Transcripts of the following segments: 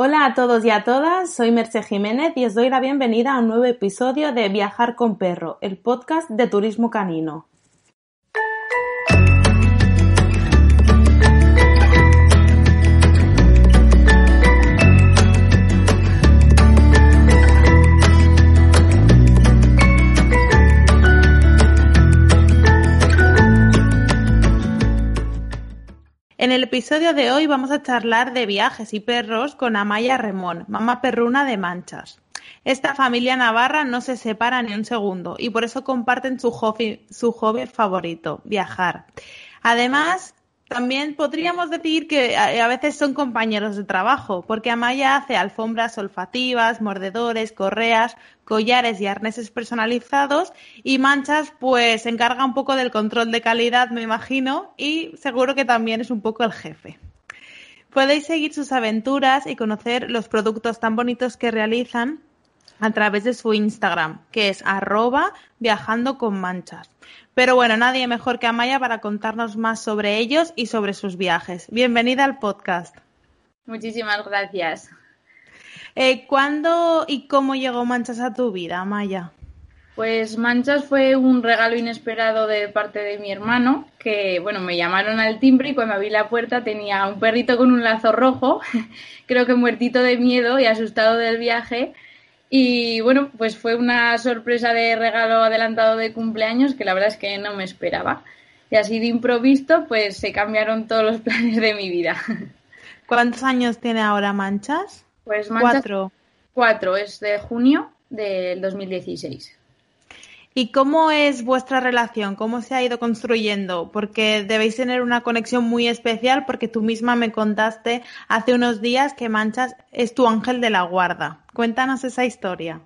Hola a todos y a todas, soy Merce Jiménez y os doy la bienvenida a un nuevo episodio de Viajar con Perro, el podcast de turismo canino. En el episodio de hoy vamos a charlar de viajes y perros con Amaya Remón, mamá perruna de Manchas. Esta familia navarra no se separa ni un segundo y por eso comparten su hobby, su hobby favorito, viajar. Además, también podríamos decir que a veces son compañeros de trabajo, porque Amaya hace alfombras olfativas, mordedores, correas, collares y arneses personalizados y Manchas pues se encarga un poco del control de calidad, me imagino, y seguro que también es un poco el jefe. Podéis seguir sus aventuras y conocer los productos tan bonitos que realizan a través de su Instagram, que es arroba viajando con manchas. Pero bueno, nadie mejor que Amaya para contarnos más sobre ellos y sobre sus viajes. Bienvenida al podcast. Muchísimas gracias. Eh, ¿Cuándo y cómo llegó Manchas a tu vida, Amaya? Pues Manchas fue un regalo inesperado de parte de mi hermano, que bueno, me llamaron al timbre y cuando abrí la puerta tenía un perrito con un lazo rojo, creo que muertito de miedo y asustado del viaje y bueno, pues fue una sorpresa de regalo adelantado de cumpleaños que la verdad es que no me esperaba. Y así de improviso, pues se cambiaron todos los planes de mi vida. ¿Cuántos años tiene ahora Manchas? Pues Manchas, cuatro. Cuatro, es de junio del 2016. ¿Y cómo es vuestra relación? ¿Cómo se ha ido construyendo? Porque debéis tener una conexión muy especial porque tú misma me contaste hace unos días que Manchas es tu ángel de la guarda. Cuéntanos esa historia.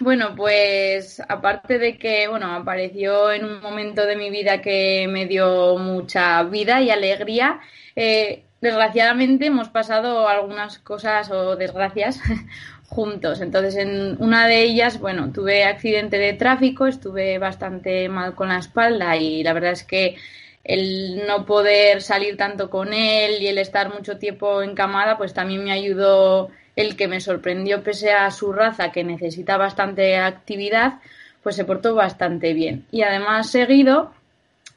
Bueno, pues aparte de que, bueno, apareció en un momento de mi vida que me dio mucha vida y alegría, eh, desgraciadamente hemos pasado algunas cosas o desgracias juntos. Entonces, en una de ellas, bueno, tuve accidente de tráfico, estuve bastante mal con la espalda y la verdad es que el no poder salir tanto con él y el estar mucho tiempo encamada, pues también me ayudó el que me sorprendió pese a su raza que necesita bastante actividad, pues se portó bastante bien. Y además seguido,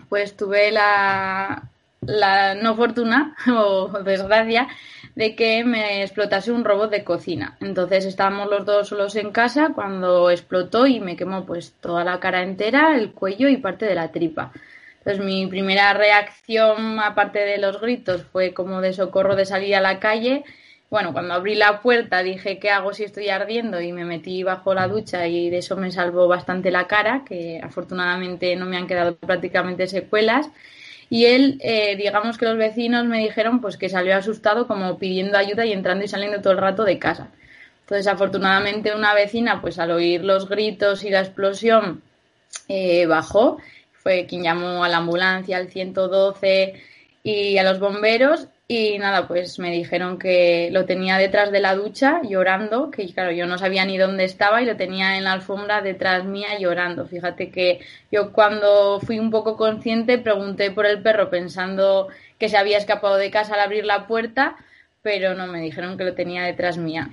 pues tuve la, la no fortuna o desgracia de que me explotase un robot de cocina. Entonces estábamos los dos solos en casa cuando explotó y me quemó pues toda la cara entera, el cuello y parte de la tripa. Entonces mi primera reacción, aparte de los gritos, fue como de socorro de salir a la calle. Bueno, cuando abrí la puerta dije, ¿qué hago si estoy ardiendo? Y me metí bajo la ducha y de eso me salvó bastante la cara, que afortunadamente no me han quedado prácticamente secuelas y él, eh, digamos que los vecinos me dijeron pues que salió asustado como pidiendo ayuda y entrando y saliendo todo el rato de casa. Entonces, afortunadamente, una vecina, pues al oír los gritos y la explosión, eh, bajó, fue quien llamó a la ambulancia, al 112 y a los bomberos y nada, pues me dijeron que lo tenía detrás de la ducha llorando, que claro, yo no sabía ni dónde estaba y lo tenía en la alfombra detrás mía llorando. Fíjate que yo cuando fui un poco consciente pregunté por el perro pensando que se había escapado de casa al abrir la puerta, pero no, me dijeron que lo tenía detrás mía.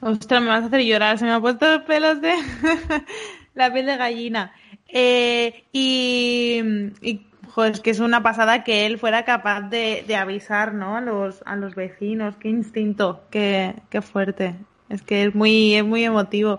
Ostras, me vas a hacer llorar, se me han puesto los pelos de la piel de gallina. Eh, y, y Joder, es que es una pasada que él fuera capaz de, avisar, ¿no? A los, a los vecinos. Qué instinto, qué, qué fuerte. Es que es muy, es muy emotivo.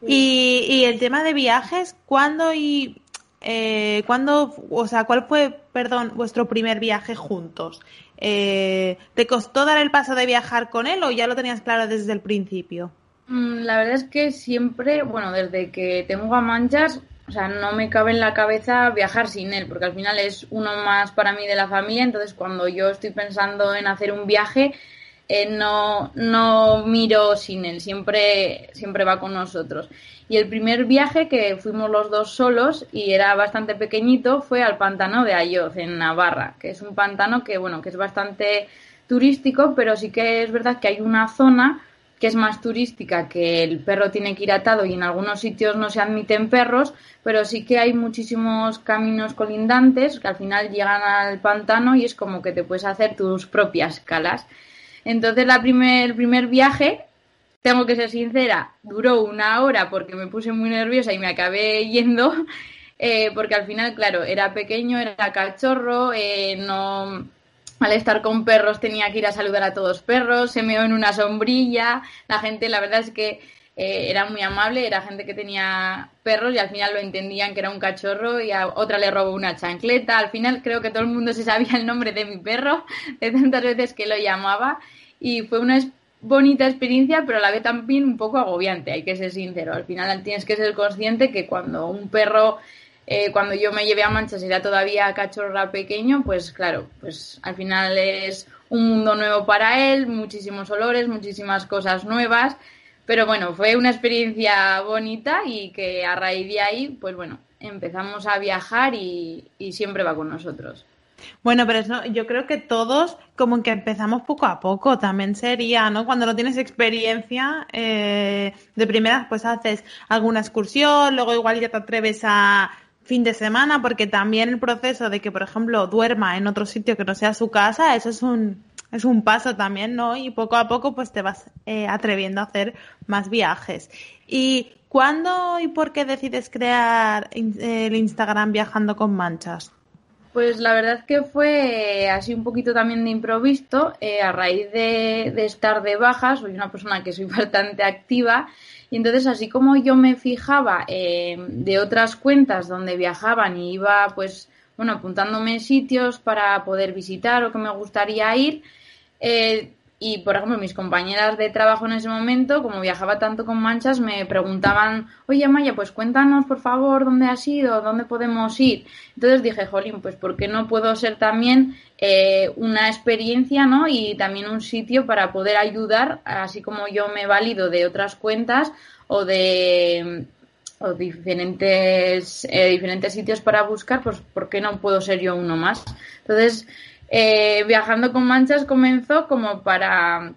Y, y el tema de viajes, ¿cuándo y eh, cuándo, o sea, cuál fue, perdón, vuestro primer viaje juntos? Eh, ¿Te costó dar el paso de viajar con él o ya lo tenías claro desde el principio? Mm, la verdad es que siempre, bueno, desde que tengo a manchas, o sea, no me cabe en la cabeza viajar sin él, porque al final es uno más para mí de la familia, entonces cuando yo estoy pensando en hacer un viaje, eh, no, no miro sin él, siempre, siempre va con nosotros. Y el primer viaje que fuimos los dos solos y era bastante pequeñito fue al pantano de Ayoz, en Navarra, que es un pantano que, bueno, que es bastante turístico, pero sí que es verdad que hay una zona que es más turística, que el perro tiene que ir atado y en algunos sitios no se admiten perros, pero sí que hay muchísimos caminos colindantes que al final llegan al pantano y es como que te puedes hacer tus propias calas. Entonces la primer, el primer viaje, tengo que ser sincera, duró una hora porque me puse muy nerviosa y me acabé yendo, eh, porque al final, claro, era pequeño, era cachorro, eh, no al estar con perros tenía que ir a saludar a todos perros, se meó en una sombrilla, la gente la verdad es que eh, era muy amable, era gente que tenía perros y al final lo entendían que era un cachorro y a otra le robó una chancleta, al final creo que todo el mundo se sabía el nombre de mi perro, de tantas veces que lo llamaba. Y fue una bonita experiencia, pero a la vez también un poco agobiante, hay que ser sincero, al final tienes que ser consciente que cuando un perro eh, cuando yo me llevé a Manchas era todavía cachorra pequeño, pues claro, pues al final es un mundo nuevo para él, muchísimos olores, muchísimas cosas nuevas, pero bueno, fue una experiencia bonita y que a raíz de ahí, pues bueno, empezamos a viajar y, siempre va con nosotros. Bueno, pero eso, yo creo que todos como que empezamos poco a poco, también sería, ¿no? Cuando no tienes experiencia, eh, de primeras pues haces alguna excursión, luego igual ya te atreves a fin de semana, porque también el proceso de que, por ejemplo, duerma en otro sitio que no sea su casa, eso es un, es un paso también, ¿no? Y poco a poco pues te vas eh, atreviendo a hacer más viajes. ¿Y cuándo y por qué decides crear el Instagram Viajando con Manchas? Pues la verdad que fue así un poquito también de improviso, eh, a raíz de, estar de baja, soy una persona que soy bastante activa y entonces, así como yo me fijaba eh, de otras cuentas donde viajaban y iba, pues, bueno, apuntándome sitios para poder visitar o que me gustaría ir, eh, y, por ejemplo, mis compañeras de trabajo en ese momento, como viajaba tanto con manchas, me preguntaban, oye Maya, pues cuéntanos por favor dónde has ido, dónde podemos ir. Entonces dije, jolín, pues ¿por qué no puedo ser también eh, una experiencia, ¿no? Y también un sitio para poder ayudar, así como yo me valido de otras cuentas o de o diferentes, eh, diferentes sitios para buscar, pues ¿por qué no puedo ser yo uno más? Entonces, eh, viajando con manchas comenzó como para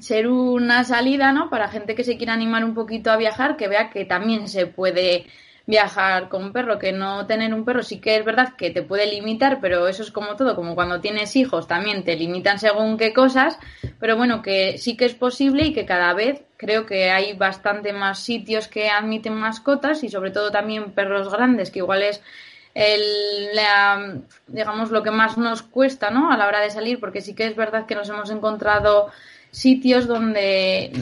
ser una salida, ¿no? Para gente que se quiera animar un poquito a viajar, que vea que también se puede viajar con un perro, que no tener un perro sí que es verdad que te puede limitar, pero eso es como todo, como cuando tienes hijos también te limitan según qué cosas, pero bueno, que sí que es posible y que cada vez creo que hay bastante más sitios que admiten mascotas y sobre todo también perros grandes, que igual es el, digamos, lo que más nos cuesta, ¿no? A la hora de salir, porque sí que es verdad que nos hemos encontrado sitios donde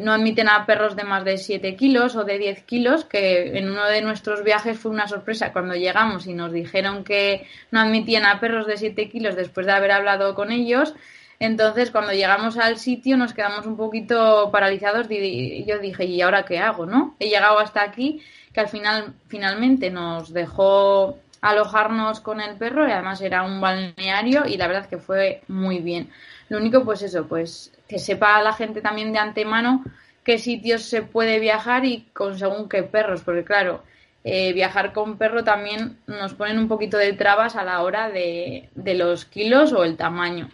no admiten a perros de más de 7 kilos o de 10 kilos, que en uno de nuestros viajes fue una sorpresa cuando llegamos y nos dijeron que no admitían a perros de 7 kilos después de haber hablado con ellos. Entonces, cuando llegamos al sitio nos quedamos un poquito paralizados y yo dije, ¿y ahora qué hago? ¿no? He llegado hasta aquí, que al final finalmente nos dejó alojarnos con el perro y además era un balneario y la verdad que fue muy bien. Lo único pues eso, pues que sepa la gente también de antemano qué sitios se puede viajar y con según qué perros, porque claro, eh, viajar con perro también nos ponen un poquito de trabas a la hora de, de los kilos o el tamaño.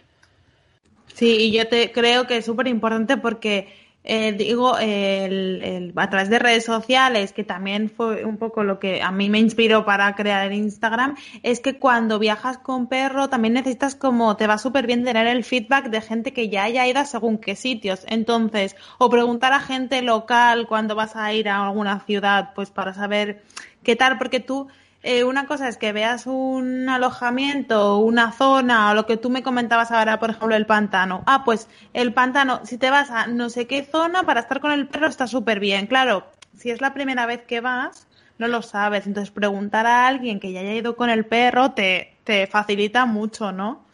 Sí, y yo te creo que es súper importante porque eh, digo, el, a través de redes sociales, que también fue un poco lo que a mí me inspiró para crear el Instagram, es que cuando viajas con perro también necesitas como, te va súper bien tener el feedback de gente que ya haya ido a según qué sitios. Entonces, o preguntar a gente local cuando vas a ir a alguna ciudad, pues para saber qué tal, porque tú eh, una cosa es que veas un alojamiento, una zona, o lo que tú me comentabas ahora, por ejemplo, el pantano. Ah, pues el pantano, si te vas a no sé qué zona para estar con el perro está súper bien. Claro, si es la primera vez que vas, no lo sabes. Entonces, preguntar a alguien que ya haya ido con el perro te, te facilita mucho, ¿no?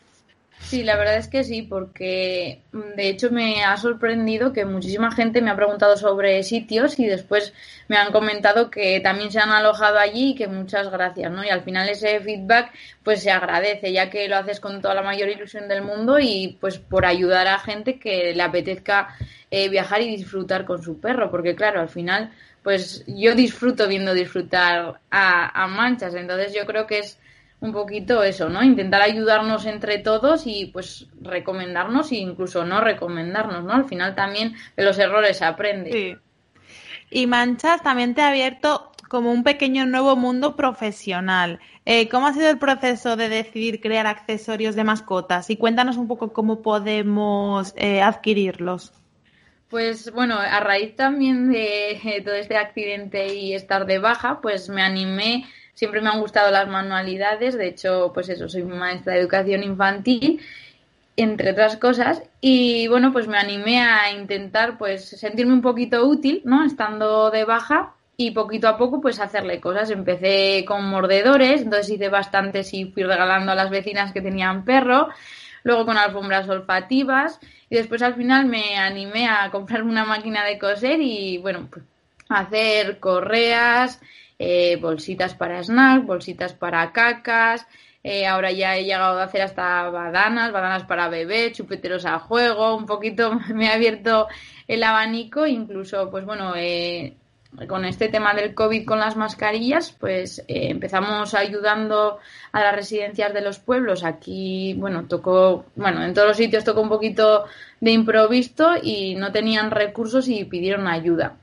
Sí, la verdad es que sí, porque mm, de hecho me ha sorprendido que muchísima gente me ha preguntado sobre sitios y después me han comentado que también se han alojado allí y que muchas gracias, ¿no? Y al final ese feedback pues se agradece, ya que lo haces con toda la mayor ilusión del mundo y pues por ayudar a gente que le apetezca eh, viajar y disfrutar con su perro, porque claro, al final pues yo disfruto viendo disfrutar a, a manchas, entonces yo creo que es un poquito eso, ¿no? Intentar ayudarnos entre todos y pues recomendarnos e incluso no recomendarnos, ¿no? Al final también de los errores se aprende. Sí. Y Manchas también te ha abierto como un pequeño nuevo mundo profesional. Eh, ¿Cómo ha sido el proceso de decidir crear accesorios de mascotas? Y cuéntanos un poco cómo podemos eh, adquirirlos. Pues bueno, a raíz también de todo este accidente y estar de baja, pues me animé siempre me han gustado las manualidades, de hecho, pues eso, soy maestra de educación infantil, entre otras cosas, y bueno, pues me animé a intentar pues sentirme un poquito útil, ¿no? Estando de baja y poquito a poco pues hacerle cosas. Empecé con mordedores, entonces hice bastantes y fui regalando a las vecinas que tenían perro, luego con alfombras olfativas y después al final me animé a comprar una máquina de coser y bueno, pues hacer correas, eh, bolsitas para snack, bolsitas para cacas, eh, ahora ya he llegado a hacer hasta badanas, badanas para bebé, chupeteros a juego, un poquito me ha abierto el abanico, incluso, pues bueno, eh, con este tema del COVID con las mascarillas, pues empezamos ayudando a las residencias de los pueblos. Aquí, bueno, tocó, bueno, en todos los sitios tocó un poquito de improviso y no tenían recursos y pidieron ayuda.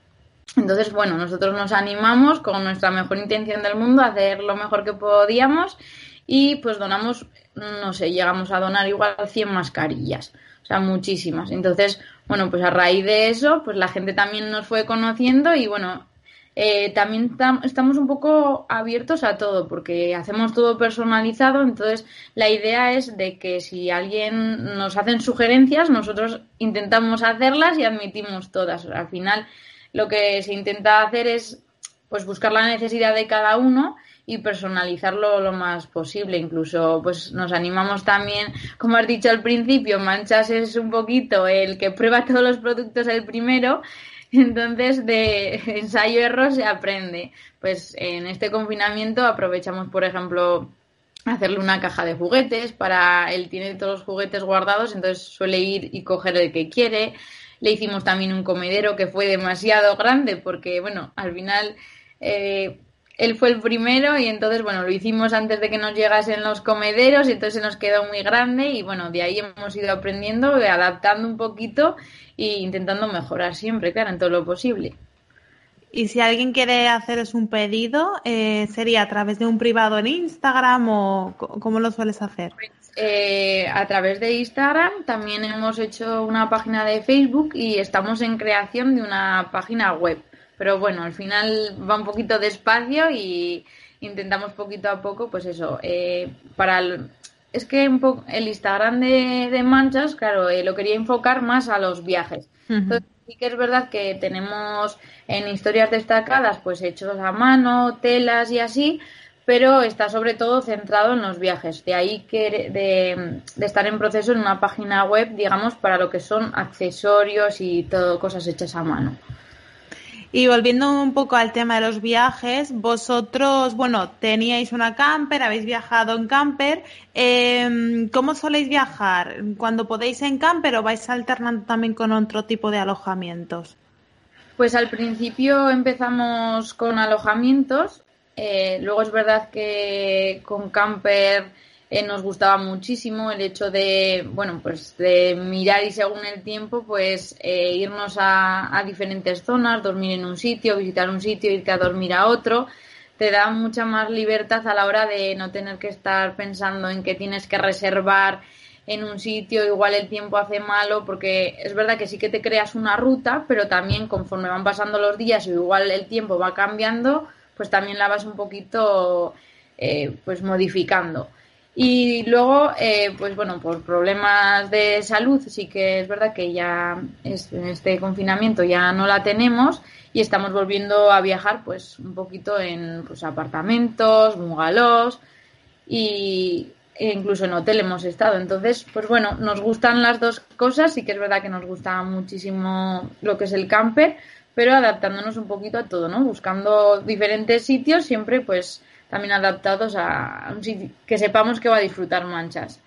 Entonces, bueno, nosotros nos animamos con nuestra mejor intención del mundo a hacer lo mejor que podíamos y pues donamos, no sé, llegamos a donar igual 100 mascarillas, o sea, muchísimas. Entonces, bueno, pues a raíz de eso, pues la gente también nos fue conociendo y bueno, eh, también estamos un poco abiertos a todo porque hacemos todo personalizado, entonces la idea es de que si alguien nos hacen sugerencias, nosotros intentamos hacerlas y admitimos todas. Al final lo que se intenta hacer es pues buscar la necesidad de cada uno y personalizarlo lo más posible. Incluso, pues nos animamos también, como has dicho al principio, Manchas es un poquito el que prueba todos los productos el primero. Entonces, de ensayo-error se aprende. Pues en este confinamiento aprovechamos, por ejemplo, hacerle una caja de juguetes para él tiene todos los juguetes guardados, entonces suele ir y coger el que quiere. Le hicimos también un comedero que fue demasiado grande porque, bueno, al final eh, él fue el primero y entonces, bueno, lo hicimos antes de que nos llegasen los comederos y entonces se nos quedó muy grande y, bueno, de ahí hemos ido aprendiendo, adaptando un poquito e intentando mejorar siempre, claro, en todo lo posible. Y si alguien quiere haceros un pedido, eh, ¿sería a través de un privado en Instagram o cómo lo sueles hacer? Pues eh, a través de Instagram, también hemos hecho una página de Facebook y estamos en creación de una página web. Pero bueno, al final va un poquito despacio y intentamos poquito a poco, pues eso, eh, para es que un poco el Instagram de, Manchas, claro, eh, lo quería enfocar más a los viajes. Entonces, sí que es verdad que tenemos en historias destacadas, pues hechos a mano, telas y así, pero está sobre todo centrado en los viajes. De ahí que de, estar en proceso en una página web, digamos, para lo que son accesorios y todo cosas hechas a mano. Y volviendo un poco al tema de los viajes, vosotros, bueno, teníais una camper, habéis viajado en camper. Eh, ¿Cómo soléis viajar? ¿Cuando podéis en camper o vais alternando también con otro tipo de alojamientos? Pues al principio empezamos con alojamientos eh, luego es verdad que con Camper eh, nos gustaba muchísimo el hecho de, bueno, pues de mirar y según el tiempo, pues eh, irnos a, a, diferentes zonas, dormir en un sitio, visitar un sitio, irte a dormir a otro. Te da mucha más libertad a la hora de no tener que estar pensando en que tienes que reservar en un sitio, igual el tiempo hace malo, porque es verdad que sí que te creas una ruta, pero también conforme van pasando los días o igual el tiempo va cambiando, pues también la vas un poquito eh, pues modificando. Y luego, eh, pues bueno, por problemas de salud, sí que es verdad que ya este confinamiento ya no la tenemos y estamos volviendo a viajar pues un poquito en pues, apartamentos, bungalows y, e incluso en hotel hemos estado. Entonces, pues bueno, nos gustan las dos cosas, sí que es verdad que nos gusta muchísimo lo que es el camper, pero adaptándonos un poquito a todo, ¿no? Buscando diferentes sitios, siempre pues también adaptados a un sitio que sepamos que va a disfrutar manchas.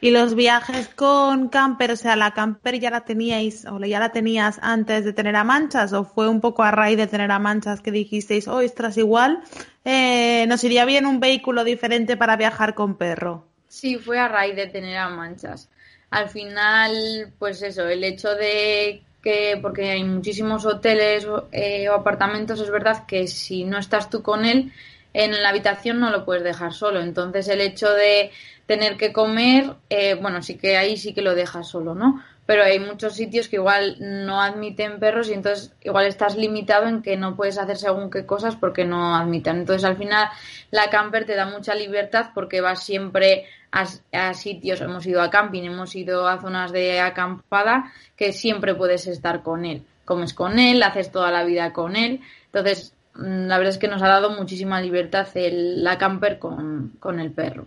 Y los viajes con camper, o sea, la camper ya la teníais o ya la tenías antes de tener a manchas o fue un poco a raíz de tener a manchas que dijisteis, oh, estás igual, eh, nos iría bien un vehículo diferente para viajar con perro. Sí, fue a raíz de tener a manchas. Al final, pues eso, el hecho de que, porque hay muchísimos hoteles eh, o apartamentos, es verdad que si no estás tú con él, en la habitación no lo puedes dejar solo. Entonces el hecho de tener que comer, eh, bueno, sí que ahí sí que lo dejas solo, ¿no? Pero hay muchos sitios que igual no admiten perros y entonces igual estás limitado en que no puedes hacer según qué cosas porque no admitan. Entonces al final la camper te da mucha libertad porque vas siempre a, a sitios, hemos ido a camping, hemos ido a zonas de acampada que siempre puedes estar con él. Comes con él, haces toda la vida con él. Entonces la verdad es que nos ha dado muchísima libertad el, la camper con, con el perro.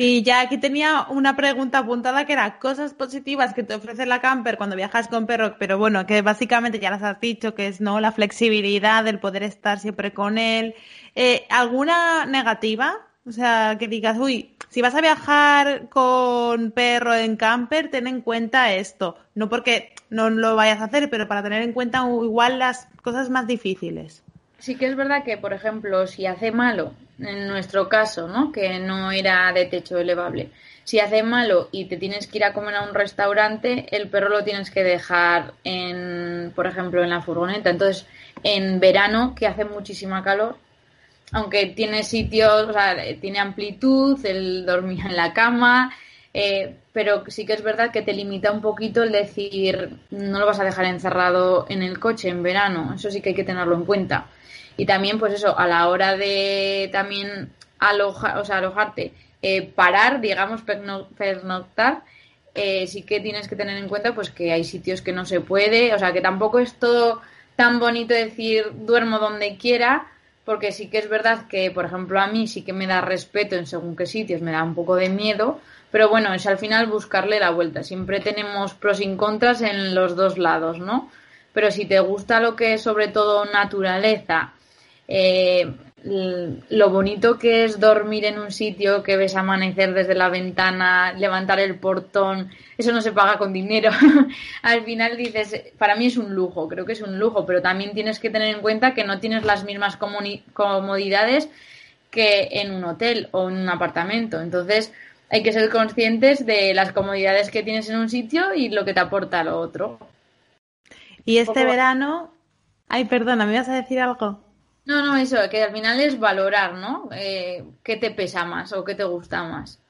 Y ya aquí tenía una pregunta apuntada que era cosas positivas que te ofrece la camper cuando viajas con perro, pero bueno, que básicamente ya las has dicho, que es no la flexibilidad, el poder estar siempre con él. Eh, ¿Alguna negativa? O sea, que digas, uy, si vas a viajar con perro en camper, ten en cuenta esto. No porque no lo vayas a hacer, pero para tener en cuenta igual las cosas más difíciles. Sí que es verdad que, por ejemplo, si hace malo en nuestro caso, ¿no? Que no era de techo elevable. Si hace malo y te tienes que ir a comer a un restaurante, el perro lo tienes que dejar en, por ejemplo, en la furgoneta. Entonces, en verano, que hace muchísima calor, aunque tiene sitios, o sea, tiene amplitud, el dormir en la cama, eh, pero sí que es verdad que te limita un poquito el decir, no lo vas a dejar encerrado en el coche en verano. Eso sí que hay que tenerlo en cuenta. Y también, pues eso, a la hora de también alojar, o sea, alojarte, eh, parar, digamos, pernoctar, eh, sí que tienes que tener en cuenta pues que hay sitios que no se puede, o sea, que tampoco es todo tan bonito decir duermo donde quiera, porque sí que es verdad que, por ejemplo, a mí sí que me da respeto en según qué sitios, me da un poco de miedo, pero bueno, es al final buscarle la vuelta. Siempre tenemos pros y contras en los dos lados, ¿no? Pero si te gusta lo que es sobre todo naturaleza, eh, lo bonito que es dormir en un sitio que ves amanecer desde la ventana, levantar el portón, eso no se paga con dinero. Al final dices, para mí es un lujo, creo que es un lujo, pero también tienes que tener en cuenta que no tienes las mismas comodidades que en un hotel o en un apartamento. Entonces, hay que ser conscientes de las comodidades que tienes en un sitio y lo que te aporta lo otro. Y este verano, ay, perdona, ¿me vas a decir algo? No, no, eso, que al final es valorar, ¿no? Eh, ¿Qué te pesa más o qué te gusta más?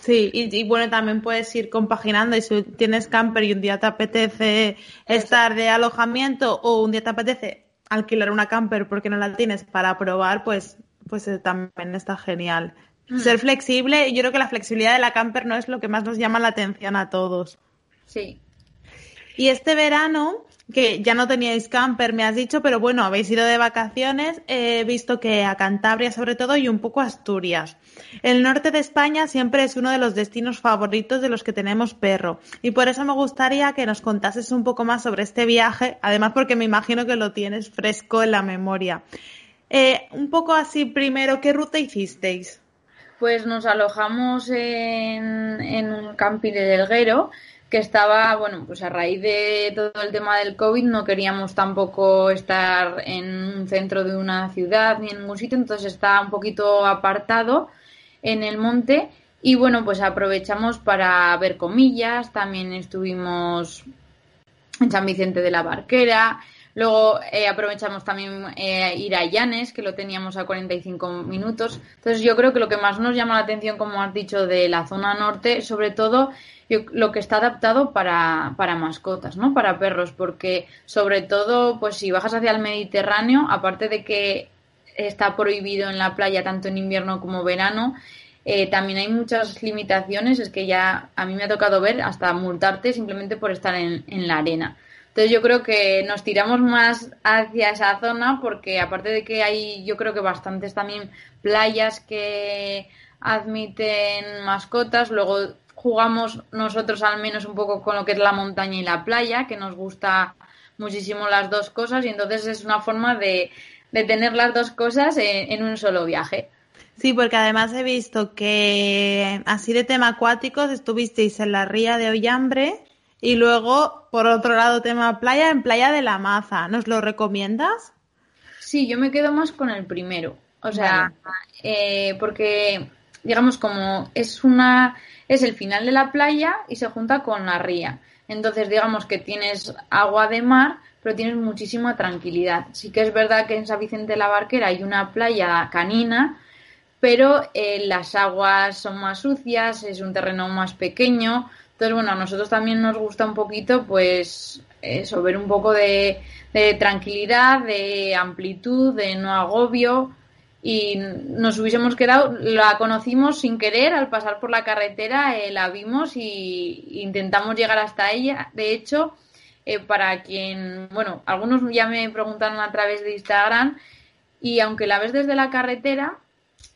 Sí, y, bueno, también puedes ir compaginando y si tienes camper y un día te apetece estar de alojamiento o un día te apetece alquilar una camper porque no la tienes para probar, pues, pues eh, también está genial. Mm. Ser flexible, yo creo que la flexibilidad de la camper no es lo que más nos llama la atención a todos. Sí. Y este verano, que ya no teníais camper, me has dicho, pero bueno, habéis ido de vacaciones, he visto que a Cantabria sobre todo y un poco a Asturias. El norte de España siempre es uno de los destinos favoritos de los que tenemos perro y por eso me gustaría que nos contases un poco más sobre este viaje, además porque me imagino que lo tienes fresco en la memoria. Eh, un poco así primero, ¿qué ruta hicisteis? Pues nos alojamos en, en un camping de Delguero que estaba, bueno, pues a raíz de todo el tema del COVID no queríamos tampoco estar en un centro de una ciudad ni en ningún sitio, entonces estaba un poquito apartado en el monte y bueno, pues aprovechamos para ver comillas, también estuvimos en San Vicente de la Barquera, luego eh, aprovechamos también eh, ir a Llanes, que lo teníamos a 45 minutos, entonces yo creo que lo que más nos llama la atención, como has dicho, de la zona norte, sobre todo lo que está adaptado para, para mascotas, ¿no? Para perros, porque sobre todo, pues si bajas hacia el Mediterráneo, aparte de que está prohibido en la playa tanto en invierno como verano, eh, también hay muchas limitaciones, es que ya a mí me ha tocado ver hasta multarte simplemente por estar en, en la arena. Entonces yo creo que nos tiramos más hacia esa zona porque aparte de que hay yo creo que bastantes también playas que admiten mascotas. Luego jugamos nosotros al menos un poco con lo que es la montaña y la playa, que nos gusta muchísimo las dos cosas y entonces es una forma de, tener las dos cosas en, un solo viaje. Sí, porque además he visto que así de tema acuáticos estuvisteis en la ría de Ollambre y luego, por otro lado, tema playa, en Playa de la Maza. ¿Nos lo recomiendas? Sí, yo me quedo más con el primero. O sea, eh, porque, digamos, como es una, es el final de la playa y se junta con la ría. Entonces, digamos que tienes agua de mar, pero tienes muchísima tranquilidad. Sí que es verdad que en San Vicente de la Barquera hay una playa canina, pero eh, las aguas son más sucias, es un terreno más pequeño. Entonces, bueno, a nosotros también nos gusta un poquito, pues, eso, ver un poco de, de tranquilidad, de amplitud, de no agobio y nos hubiésemos quedado, la conocimos sin querer al pasar por la carretera, eh, la vimos y intentamos llegar hasta ella. De hecho, eh, para quien, bueno, algunos ya me preguntaron a través de Instagram y aunque la ves desde la carretera,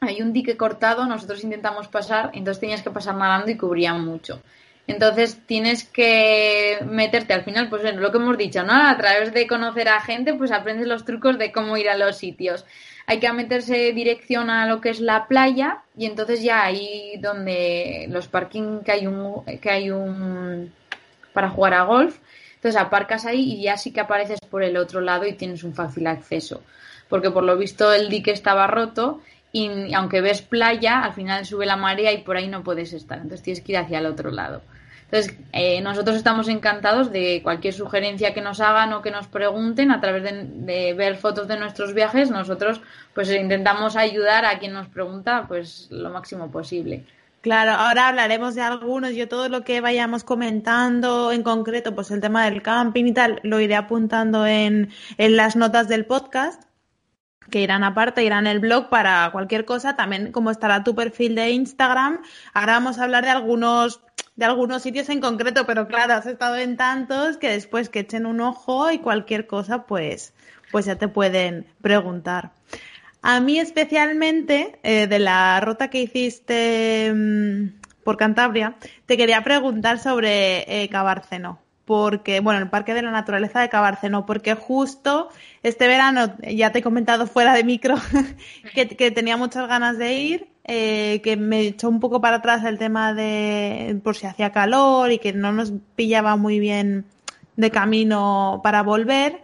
hay un dique cortado, nosotros intentamos pasar, entonces tenías que pasar nadando y cubría mucho. Entonces tienes que meterte al final, pues lo que hemos dicho, ¿no? A través de conocer a gente, pues aprendes los trucos de cómo ir a los sitios. Hay que meterse dirección a lo que es la playa y entonces ya ahí donde los parking que hay un que hay un para jugar a golf entonces aparcas ahí y ya sí que apareces por el otro lado y tienes un fácil acceso. Porque por lo visto el dique estaba roto y aunque ves playa al final sube la marea y por ahí no puedes estar. Entonces tienes que ir hacia el otro lado entonces, eh, nosotros estamos encantados de cualquier sugerencia que nos hagan o que nos pregunten a través de, ver fotos de nuestros viajes. Nosotros, pues, intentamos ayudar a quien nos pregunta, pues, lo máximo posible. Claro, ahora hablaremos de algunos. Yo todo lo que vayamos comentando en concreto, pues el tema del camping y tal, lo iré apuntando en, en las notas del podcast que irán aparte, irán el blog para cualquier cosa. También como estará tu perfil de Instagram, ahora vamos a hablar de algunos de algunos sitios en concreto, pero claro, has estado en tantos que después que echen un ojo y cualquier cosa, pues, pues ya te pueden preguntar. A mí especialmente, eh, de la ruta que hiciste mm, por Cantabria, te quería preguntar sobre eh, Cabárceno porque, bueno, el Parque de la Naturaleza de Cabárceno, porque justo este verano, ya te he comentado fuera de micro, que, que, tenía muchas ganas de ir eh, que me echó un poco para atrás el tema de por si hacía calor y que no nos pillaba muy bien de camino para volver.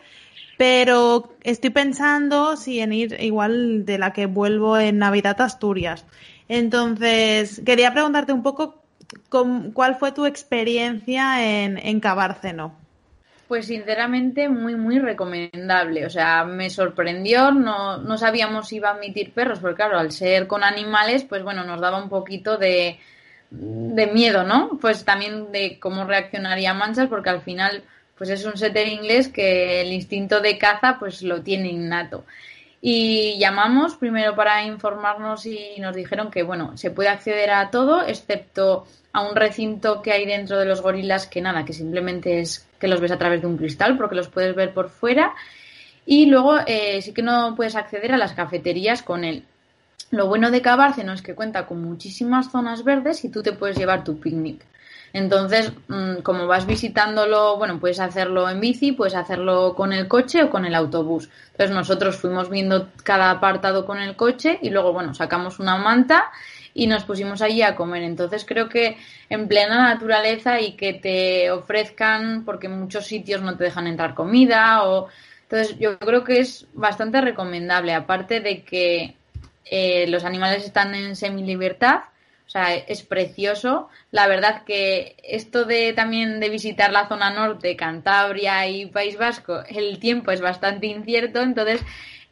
Pero estoy pensando si en ir igual de la que vuelvo en Navidad a Asturias. Entonces, quería preguntarte un poco cuál fue tu experiencia en, en Cabárceno. Pues sinceramente muy, muy recomendable. O sea, me sorprendió, no, no sabíamos si iba a admitir perros, porque claro, al ser con animales, pues bueno, nos daba un poquito de, de miedo, ¿no? Pues también de cómo reaccionaría Manchas, porque al final, pues es un setter inglés que el instinto de caza, pues lo tiene innato. Y llamamos primero para informarnos y nos dijeron que, bueno, se puede acceder a todo, excepto a un recinto que hay dentro de los gorilas que nada, que simplemente es que los ves a través de un cristal porque los puedes ver por fuera. Y luego eh, sí que no puedes acceder a las cafeterías con él. Lo bueno de Cabárceno es que cuenta con muchísimas zonas verdes y tú te puedes llevar tu picnic. Entonces, mm, como vas visitándolo, bueno, puedes hacerlo en bici, puedes hacerlo con el coche o con el autobús. Entonces nosotros fuimos viendo cada apartado con el coche y luego, bueno, sacamos una manta y nos pusimos allí a comer. Entonces creo que en plena naturaleza y que te ofrezcan, porque en muchos sitios no te dejan entrar comida o... Entonces yo creo que es bastante recomendable, aparte de que eh, los animales están en semi-libertad, o sea, es precioso. La verdad que esto de también de visitar la zona norte, Cantabria y País Vasco, el tiempo es bastante incierto, entonces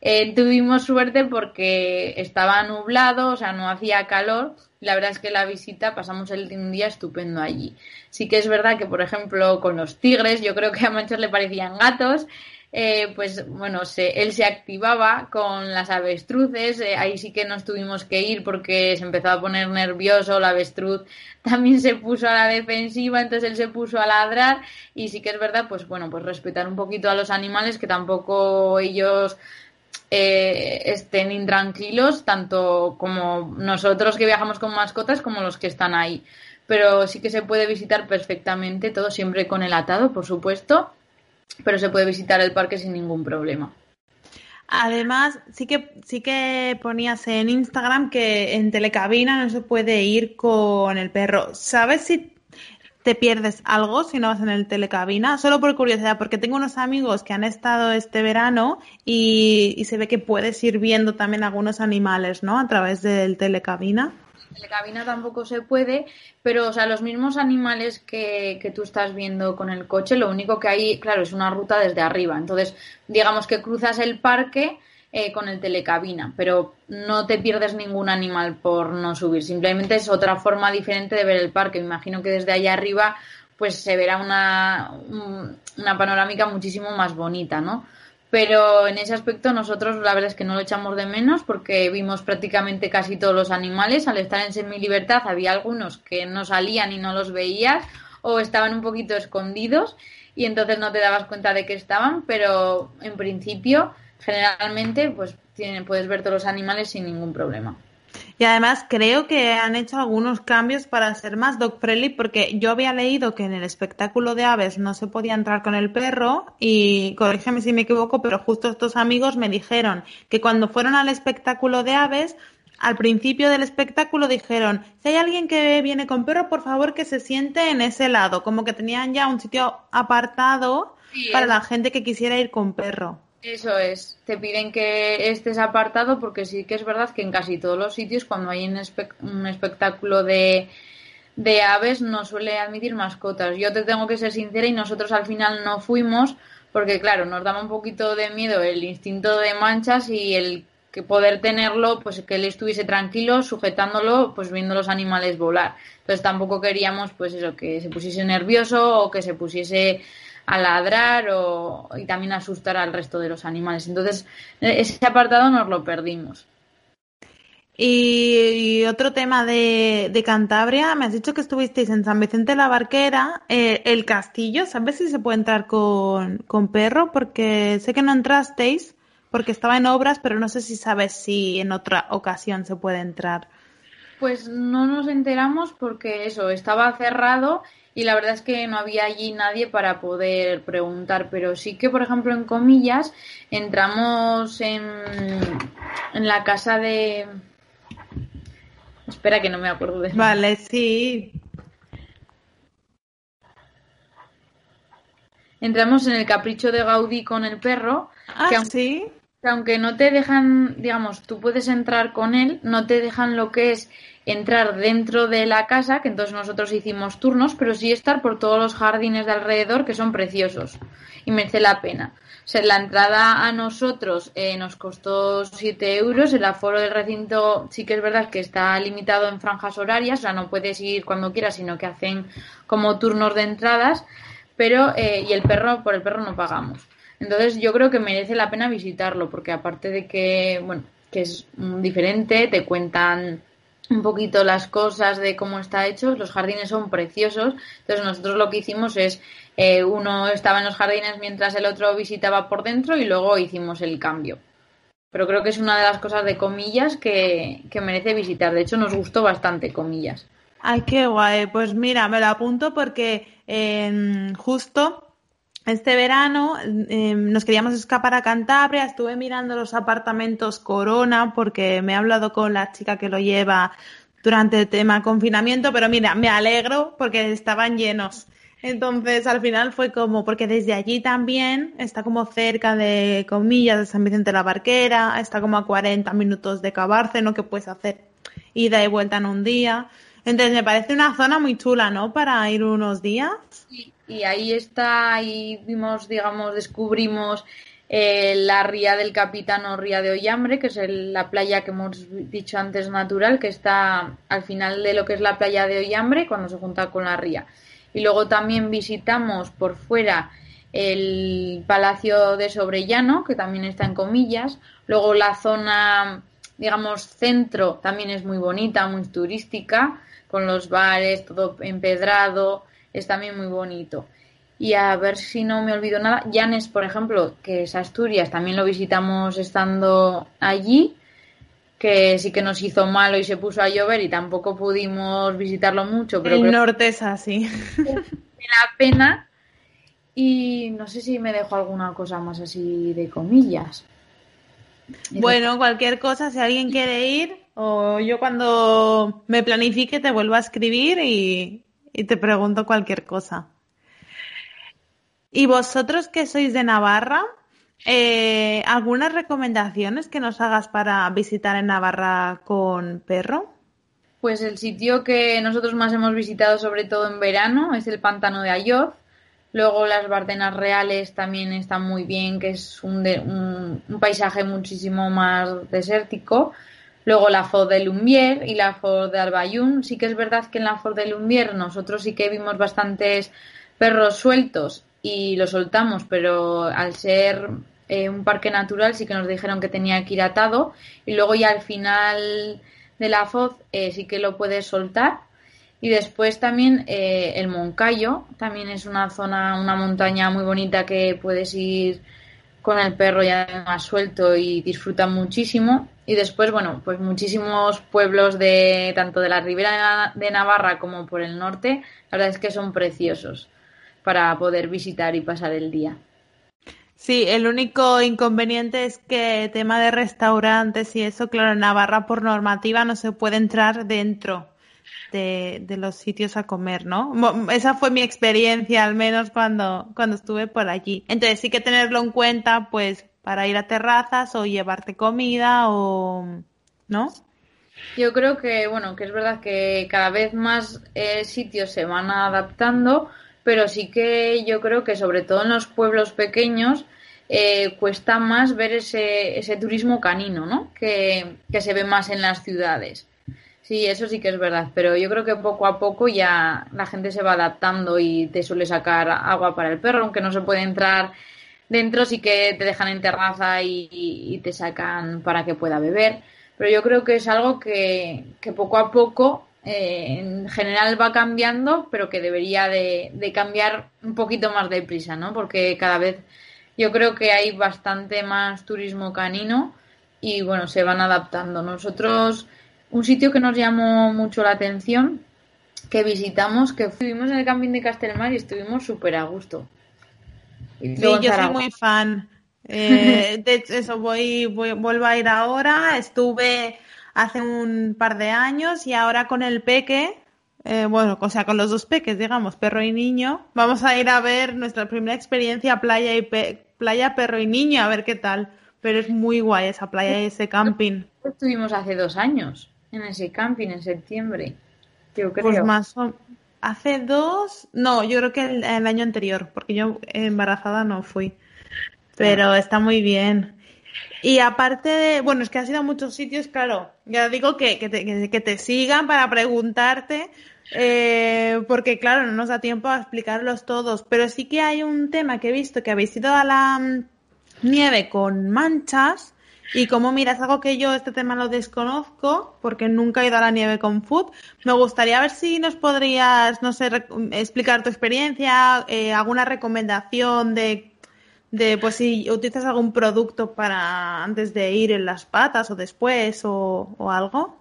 eh, tuvimos suerte porque estaba nublado, o sea, no hacía calor. La verdad es que la visita pasamos el, un día estupendo allí. Sí que es verdad que, por ejemplo, con los tigres, yo creo que a muchos le parecían gatos. Eh, pues bueno, se, él se activaba con las avestruces, eh, ahí sí que nos tuvimos que ir porque se empezó a poner nervioso, la avestruz también se puso a la defensiva, entonces él se puso a ladrar y sí que es verdad, pues bueno, pues respetar un poquito a los animales que tampoco ellos eh, estén intranquilos, tanto como nosotros que viajamos con mascotas como los que están ahí. Pero sí que se puede visitar perfectamente, todo siempre con el atado, por supuesto, pero se puede visitar el parque sin ningún problema. Además, sí que, sí que ponías en Instagram que en telecabina no se puede ir con el perro. ¿Sabes si te pierdes algo si no vas en el telecabina? Solo por curiosidad, porque tengo unos amigos que han estado este verano y, se ve que puedes ir viendo también algunos animales, ¿no? A través del telecabina telecabina tampoco se puede, pero o sea, los mismos animales que, que, tú estás viendo con el coche, lo único que hay, claro, es una ruta desde arriba. Entonces, digamos que cruzas el parque eh, con el telecabina, pero no te pierdes ningún animal por no subir. Simplemente es otra forma diferente de ver el parque. Me imagino que desde allá arriba pues se verá una, una panorámica muchísimo más bonita, ¿no? pero en ese aspecto nosotros la verdad es que no lo echamos de menos porque vimos prácticamente casi todos los animales. Al estar en semi libertad había algunos que no salían y no los veías o estaban un poquito escondidos y entonces no te dabas cuenta de que estaban, pero en principio generalmente pues puedes ver todos los animales sin ningún problema. Y además creo que han hecho algunos cambios para ser más dog friendly porque yo había leído que en el espectáculo de aves no se podía entrar con el perro y corrígeme si me equivoco, pero justo estos amigos me dijeron que cuando fueron al espectáculo de aves al principio del espectáculo dijeron, si hay alguien que viene con perro, por favor que se siente en ese lado, como que tenían ya un sitio apartado para la gente que quisiera ir con perro. Eso es, te piden que estés apartado porque sí que es verdad que en casi todos los sitios cuando hay un, espectáculo de, de aves no suele admitir mascotas. Yo te tengo que ser sincera y nosotros al final no fuimos porque claro, nos daba un poquito de miedo el instinto de manchas y el que poder tenerlo, pues que él estuviese tranquilo, sujetándolo, pues viendo los animales volar. Entonces tampoco queríamos, pues eso, que se pusiese nervioso o que se pusiese a ladrar o, y también asustar al resto de los animales. Entonces, ese apartado nos lo perdimos. Y, otro tema de, de, Cantabria, me has dicho que estuvisteis en San Vicente de la Barquera, eh, el castillo, ¿sabes si se puede entrar con, con, perro? Porque sé que no entrasteis porque estaba en obras, pero no sé si sabes si en otra ocasión se puede entrar. Pues no nos enteramos porque eso, estaba cerrado y la verdad es que no había allí nadie para poder preguntar, pero sí que, por ejemplo, en comillas, entramos en, en la casa de... Espera que no me acuerdo de... Vale, sí. Entramos en el capricho de Gaudí con el perro. Ah, que sí. Que aunque no te dejan, digamos, tú puedes entrar con él, no te dejan lo que es entrar dentro de la casa, que entonces nosotros hicimos turnos, pero sí estar por todos los jardines de alrededor que son preciosos y merece la pena. O sea, la entrada a nosotros eh, nos costó 7 euros, el aforo del recinto sí que es verdad que está limitado en franjas horarias, o sea, no puedes ir cuando quieras, sino que hacen como turnos de entradas, pero eh, y el perro, por el perro no pagamos. Entonces yo creo que merece la pena visitarlo, porque aparte de que, bueno, que es diferente, te cuentan un poquito las cosas de cómo está hecho. Los jardines son preciosos. Entonces nosotros lo que hicimos es, eh, uno estaba en los jardines mientras el otro visitaba por dentro y luego hicimos el cambio. Pero creo que es una de las cosas de comillas que, que merece visitar. De hecho, nos gustó bastante comillas. Ay, qué guay. Pues mira, me lo apunto porque eh, justo este verano em, nos queríamos escapar a Cantabria, estuve mirando los apartamentos Corona porque me he hablado con la chica que lo lleva durante el tema confinamiento, pero mira, me alegro porque estaban llenos. Entonces, al final fue como, porque desde allí también está como cerca de comillas de San Vicente la Barquera, está como a 40 minutos de Cabárceno que puedes hacer ida y vuelta en un día. Entonces, me parece una zona muy chula, ¿no? Para ir unos días. Sí, y ahí está, ahí vimos, digamos, descubrimos eh, la ría del Capitano Ría de Ollambre, que es la playa que hemos dicho antes natural, que está al final de lo que es la playa de Ollambre cuando se junta con la ría. Y luego también visitamos por fuera el Palacio de Sobrellano, que también está en comillas. Luego la zona, digamos, centro también es muy bonita, muy turística, con los bares, todo empedrado es también muy bonito. y a ver si no me olvido nada. Llanes, por ejemplo, que es Asturias, también lo visitamos estando allí, que sí que nos hizo malo y se puso a llover y tampoco pudimos visitarlo mucho. Pero El norte es así. la pena. Y no sé si me dejo alguna cosa más así de comillas. Bueno, cualquier cosa, si alguien quiere ir, o yo cuando me planifique te vuelvo a escribir y, y te pregunto cualquier cosa. ¿Y vosotros que sois de Navarra? Eh, ¿Algunas recomendaciones que nos hagas para visitar en Navarra con perro? Pues el sitio que nosotros más hemos visitado, sobre todo en verano, es el pantano de Ayoz. Luego las Bardenas Reales también están muy bien, que es un, de, un, un paisaje muchísimo más desértico. Luego la Ford de Lumbier y la Ford de Albayun. Sí que es verdad que en la Ford de Lumbier nosotros sí que vimos bastantes perros sueltos y lo soltamos, pero al ser eh, un parque natural sí que nos dijeron que tenía que ir atado y luego ya al final de la Foz eh, sí que lo puedes soltar y después también eh, el Moncayo también es una zona una montaña muy bonita que puedes ir con el perro ya más suelto y disfruta muchísimo y después bueno pues muchísimos pueblos de tanto de la ribera de Navarra como por el norte la verdad es que son preciosos para poder visitar y pasar el día. Sí, el único inconveniente es que tema de restaurantes y eso, claro, en Navarra por normativa no se puede entrar dentro de, de, los sitios a comer, ¿no? Esa fue mi experiencia, al menos cuando, cuando estuve por allí. Entonces sí que tenerlo en cuenta, pues, para ir a terrazas o llevarte comida o, ¿no? Yo creo que, bueno, que es verdad que cada vez más eh, sitios se van adaptando, pero sí que yo creo que sobre todo en los pueblos pequeños eh, cuesta más ver ese, ese turismo canino, ¿no? Que, que, se ve más en las ciudades. Sí, eso sí que es verdad, pero yo creo que poco a poco ya la gente se va adaptando y te suele sacar agua para el perro, aunque no se puede entrar dentro, sí que te dejan en terraza y, te sacan para que pueda beber. Pero yo creo que es algo que, que poco a poco eh, en general va cambiando, pero que debería de, de, cambiar un poquito más deprisa, ¿no? Porque cada vez yo creo que hay bastante más turismo canino y bueno, se van adaptando. Nosotros, un sitio que nos llamó mucho la atención, que visitamos, que estuvimos en el camping de Castelmar y estuvimos súper a gusto. Sí, yo soy muy fan. Eh, de hecho, eso, voy, voy, vuelvo a ir ahora. Estuve hace un par de años y ahora con el peque, eh, bueno, o sea, con los dos peques, digamos, perro y niño, vamos a ir a ver nuestra primera experiencia playa y pe playa, perro y niño, a ver qué tal. Pero es muy guay esa playa y ese camping. Estuvimos hace dos años en ese camping, en septiembre. Yo creo. Pues más o... Hace dos, no, yo creo que el, el año anterior, porque yo embarazada no fui. Pero está muy bien. Y aparte de, bueno, es que has ido a muchos sitios, claro, ya digo que, que, te, que te sigan para preguntarte, eh, porque claro, no nos da tiempo a explicarlos todos, pero sí que hay un tema que he visto que habéis ido a la mm, nieve con manchas y como miras algo que yo este tema lo desconozco porque nunca he ido a la nieve con food, me gustaría ver si nos podrías, no sé, explicar tu experiencia, eh, alguna recomendación de de pues si utilizas algún producto para antes de ir en las patas o después o, o algo.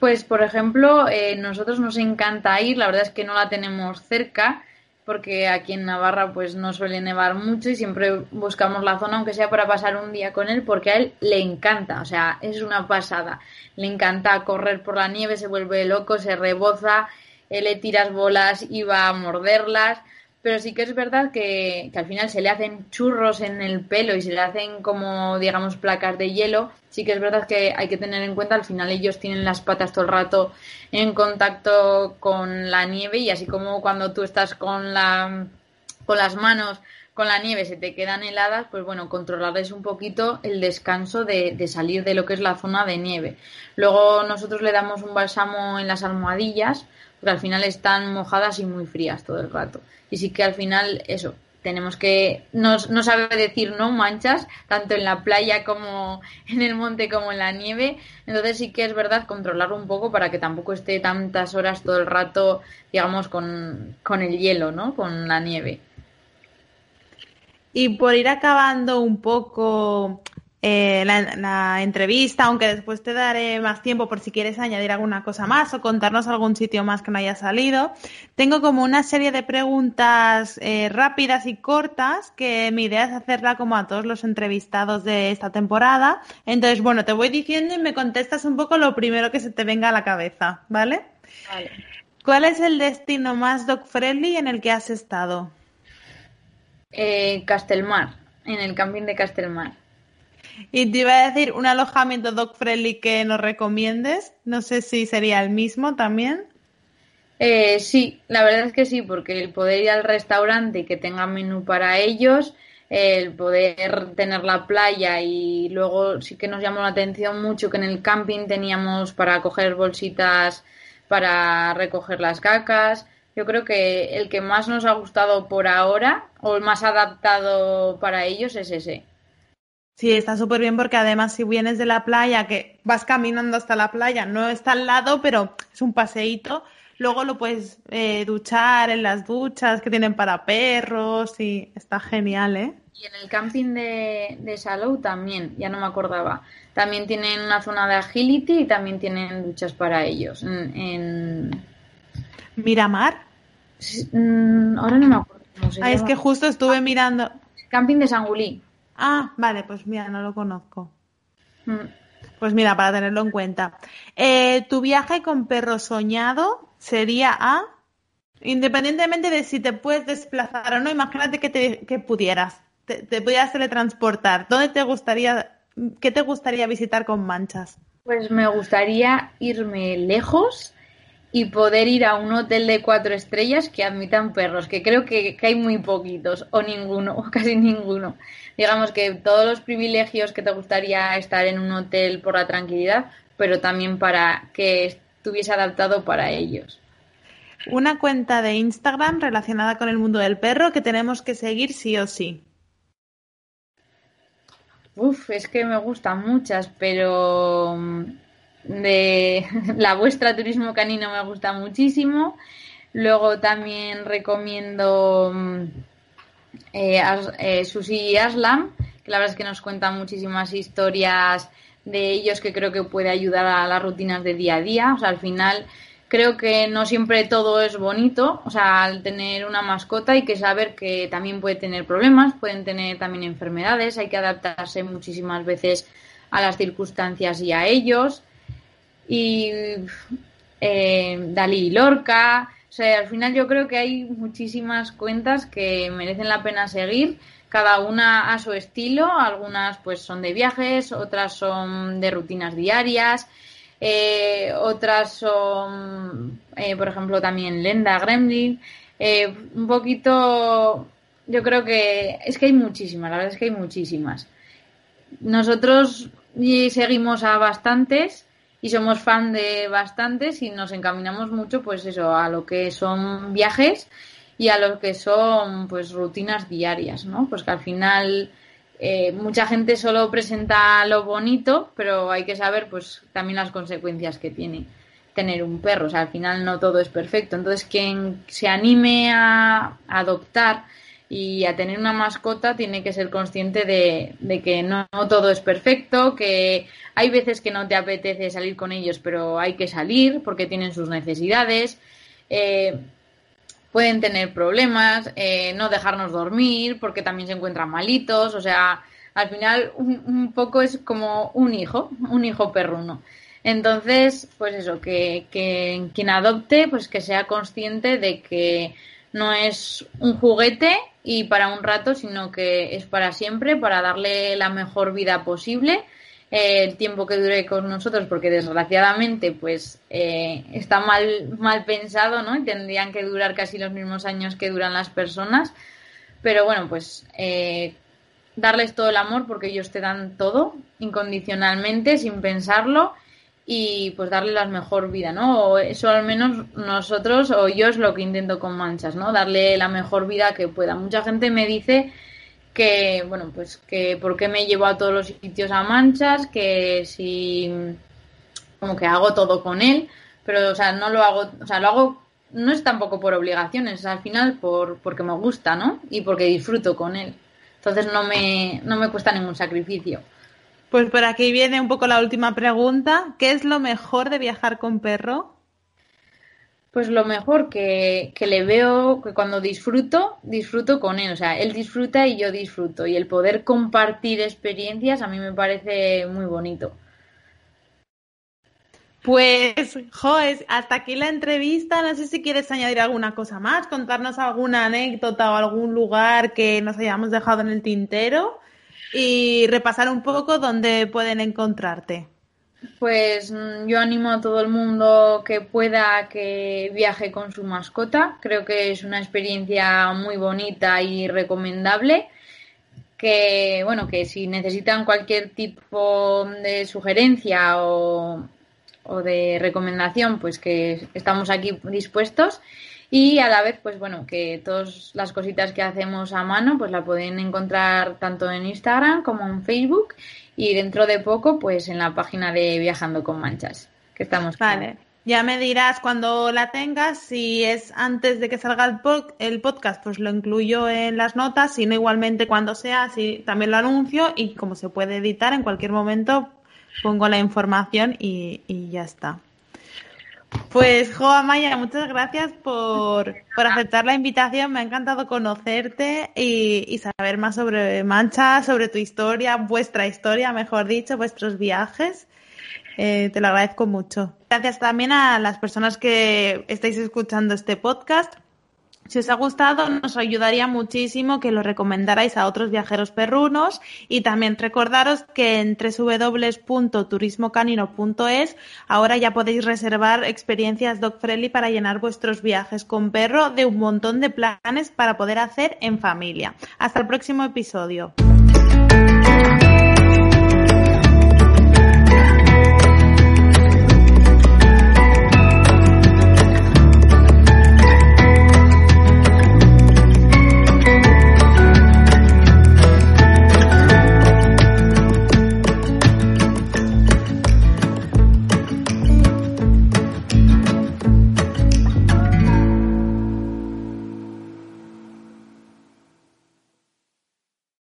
Pues por ejemplo, eh, nosotros nos encanta ir, la verdad es que no la tenemos cerca porque aquí en Navarra pues no suele nevar mucho y siempre buscamos la zona aunque sea para pasar un día con él porque a él le encanta, o sea, es una pasada, le encanta correr por la nieve, se vuelve loco, se reboza, eh, le tiras bolas y va a morderlas, pero sí que es verdad que, que, al final se le hacen churros en el pelo y se le hacen como, digamos, placas de hielo. Sí que es verdad que hay que tener en cuenta, al final ellos tienen las patas todo el rato en contacto con la nieve y así como cuando tú estás con, la, con las manos con la nieve se te quedan heladas, pues bueno, controlarles un poquito el descanso de, de, salir de lo que es la zona de nieve. Luego nosotros le damos un bálsamo en las almohadillas, porque al final están mojadas y muy frías todo el rato. Y sí que al final eso, tenemos que, no, no sabe decir no manchas, tanto en la playa como en el monte como en la nieve. Entonces sí que es verdad controlarlo un poco para que tampoco esté tantas horas todo el rato, digamos, con, con el hielo, ¿no? Con la nieve. Y por ir acabando un poco eh, la, entrevista, aunque después te daré más tiempo por si quieres añadir alguna cosa más o contarnos algún sitio más que no haya salido. Tengo como una serie de preguntas eh, rápidas y cortas que mi idea es hacerla como a todos los entrevistados de esta temporada. Entonces, bueno, te voy diciendo y me contestas un poco lo primero que se te venga a la cabeza, ¿vale? Vale. ¿Cuál es el destino más dog friendly en el que has estado? Eh, Castelmar, en el camping de Castelmar. Y te iba a decir un alojamiento dog friendly que nos recomiendes. No sé si sería el mismo también. Eh, sí, la verdad es que sí, porque el poder ir al restaurante y que tenga menú para ellos, el poder tener la playa y luego sí que nos llamó la atención mucho que en el camping teníamos para coger bolsitas para recoger las cacas. Yo creo que el que más nos ha gustado por ahora o el más adaptado para ellos es ese. Sí, está súper bien porque además si vienes de la playa, que vas caminando hasta la playa, no está al lado, pero es un paseíto, luego lo puedes eh, duchar en las duchas que tienen para perros y está genial, ¿eh? Y en el camping de, de Salou también, ya no me acordaba. También tienen una zona de agility y también tienen duchas para ellos. En, Miramar. Mm, ahora no me acuerdo cómo ah, es que justo estuve mirando. Camping de Sangulí. Ah, vale, pues mira, no lo conozco. Mm. Pues mira, para tenerlo en cuenta. Eh, tu viaje con perro soñado sería a, independientemente de si te puedes desplazar o no, imagínate que, te, que pudieras, te, te pudieras teletransportar. ¿Dónde te gustaría, qué te gustaría visitar con manchas? Pues me gustaría irme lejos y poder ir a un hotel de cuatro estrellas que admitan perros, que creo que, hay muy poquitos, o ninguno, o casi ninguno. Digamos que todos los privilegios que te gustaría estar en un hotel por la tranquilidad, pero también para que estuviese adaptado para ellos. Una cuenta de Instagram relacionada con el mundo del perro que tenemos que seguir sí o sí. Uf, es que me gustan muchas, pero de la vuestra Turismo Canino me gusta muchísimo. Luego también recomiendo mm, eh, eh, Susi y Aslam, que la verdad es que nos cuentan muchísimas historias de ellos que creo que puede ayudar a las rutinas de día a día. O sea, al final creo que no siempre todo es bonito. O sea, al tener una mascota hay que saber que también puede tener problemas, pueden tener también enfermedades, hay que adaptarse muchísimas veces a las circunstancias y a ellos y eh, Dalí y Lorca. O sea, al final yo creo que hay muchísimas cuentas que merecen la pena seguir, cada una a su estilo, algunas pues son de viajes, otras son de rutinas diarias, eh, otras son, eh, por ejemplo, también Lenda Gremlin, un poquito, yo creo que es que hay muchísimas, la verdad es que hay muchísimas. Nosotros seguimos a bastantes y somos fan de bastantes y nos encaminamos mucho pues eso a lo que son viajes y a lo que son pues rutinas diarias no pues que al final eh, mucha gente solo presenta lo bonito pero hay que saber pues también las consecuencias que tiene tener un perro. O sea al final no todo es perfecto. Entonces quien se anime a adoptar y a tener una mascota tiene que ser consciente de, que no, todo es perfecto, que hay veces que no te apetece salir con ellos, pero hay que salir porque tienen sus necesidades, eh, pueden tener problemas, eh, no dejarnos dormir porque también se encuentran malitos, o sea, al final un, poco es como un hijo, un hijo perruno. Entonces, pues eso, que, que quien adopte, pues que sea consciente de que no es un juguete y para un rato, sino que es para siempre, para darle la mejor vida posible, eh, el tiempo que dure con nosotros, porque desgraciadamente pues eh, está mal, mal pensado, ¿no? Y tendrían que durar casi los mismos años que duran las personas. Pero bueno, pues eh, darles todo el amor porque ellos te dan todo incondicionalmente, sin pensarlo y pues darle la mejor vida, ¿no? O eso al menos nosotros o yo es lo que intento con manchas, ¿no? Darle la mejor vida que pueda. Mucha gente me dice que, bueno, pues que por qué me llevo a todos los sitios a manchas, que si como que hago todo con él, pero o sea, no lo hago, o sea, lo hago no es tampoco por obligaciones, al final por porque me gusta, ¿no? Y porque disfruto con él. Entonces no me, no me cuesta ningún sacrificio. Pues por aquí viene un poco la última pregunta. ¿Qué es lo mejor de viajar con perro? Pues lo mejor que, que, le veo, que cuando disfruto, disfruto con él. O sea, él disfruta y yo disfruto. Y el poder compartir experiencias a mí me parece muy bonito. Pues, Joes, hasta aquí la entrevista. No sé si quieres añadir alguna cosa más, contarnos alguna anécdota o algún lugar que nos hayamos dejado en el tintero y repasar un poco dónde pueden encontrarte. Pues mm, yo animo a todo el mundo que pueda que viaje con su mascota. Creo que es una experiencia muy bonita y recomendable. Que bueno, que si necesitan cualquier tipo de sugerencia o, o de recomendación, pues que estamos aquí dispuestos y a la vez, pues bueno, que todas las cositas que hacemos a mano, pues la pueden encontrar tanto en Instagram como en Facebook y dentro de poco, pues en la página de Viajando con Manchas, que estamos. Vale. Ya me dirás cuando la tengas, si es antes de que salga el, el, podcast, pues lo incluyo en las notas, si no igualmente cuando sea, si también lo anuncio y como se puede editar en cualquier momento, pongo la información y, y ya está. Pues, Joa Maya, muchas gracias por, por, aceptar la invitación. Me ha encantado conocerte y, y, saber más sobre Mancha, sobre tu historia, vuestra historia, mejor dicho, vuestros viajes. Eh, te lo agradezco mucho. Gracias también a las personas que estáis escuchando este podcast. Si os ha gustado, nos ayudaría muchísimo que lo recomendarais a otros viajeros perrunos y también recordaros que en www.turismocanino.es ahora ya podéis reservar experiencias dog friendly para llenar vuestros viajes con perro de un montón de planes para poder hacer en familia. Hasta el próximo episodio.